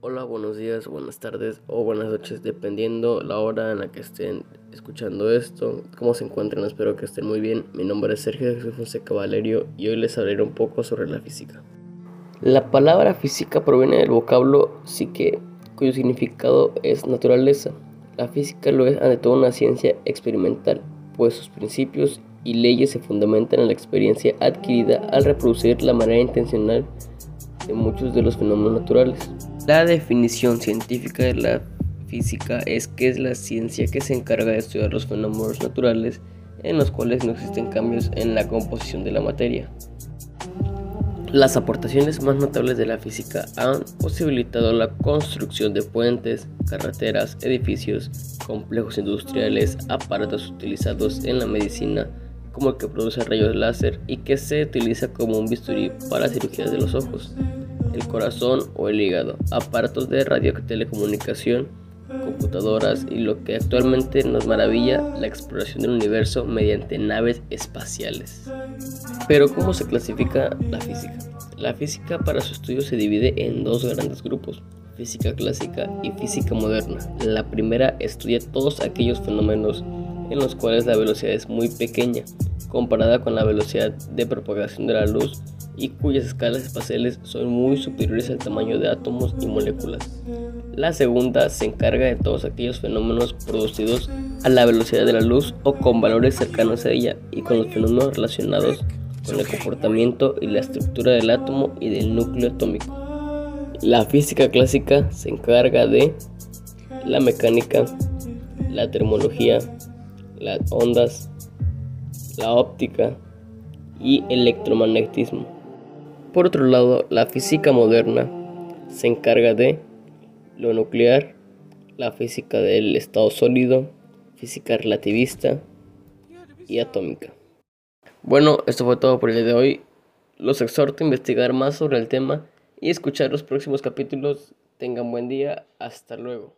Hola, buenos días, buenas tardes o buenas noches, dependiendo la hora en la que estén escuchando esto. ¿Cómo se encuentran? Espero que estén muy bien. Mi nombre es Sergio Jesús Fonseca Valerio y hoy les hablaré un poco sobre la física. La palabra física proviene del vocablo psique, cuyo significado es naturaleza. La física lo es ante todo una ciencia experimental, pues sus principios y leyes se fundamentan en la experiencia adquirida al reproducir la manera intencional de muchos de los fenómenos naturales. La definición científica de la física es que es la ciencia que se encarga de estudiar los fenómenos naturales en los cuales no existen cambios en la composición de la materia. Las aportaciones más notables de la física han posibilitado la construcción de puentes, carreteras, edificios, complejos industriales, aparatos utilizados en la medicina, como el que produce rayos láser y que se utiliza como un bisturí para cirugías de los ojos el corazón o el hígado, aparatos de radiotelecomunicación, computadoras y lo que actualmente nos maravilla, la exploración del universo mediante naves espaciales. Pero ¿cómo se clasifica la física? La física para su estudio se divide en dos grandes grupos, física clásica y física moderna. La primera estudia todos aquellos fenómenos en los cuales la velocidad es muy pequeña, comparada con la velocidad de propagación de la luz y cuyas escalas espaciales son muy superiores al tamaño de átomos y moléculas. La segunda se encarga de todos aquellos fenómenos producidos a la velocidad de la luz o con valores cercanos a ella y con los fenómenos relacionados con el comportamiento y la estructura del átomo y del núcleo atómico. La física clásica se encarga de la mecánica, la termología, las ondas, la óptica y electromagnetismo. Por otro lado, la física moderna se encarga de lo nuclear, la física del estado sólido, física relativista y atómica. Bueno, esto fue todo por el día de hoy. Los exhorto a investigar más sobre el tema y escuchar los próximos capítulos. Tengan buen día. Hasta luego.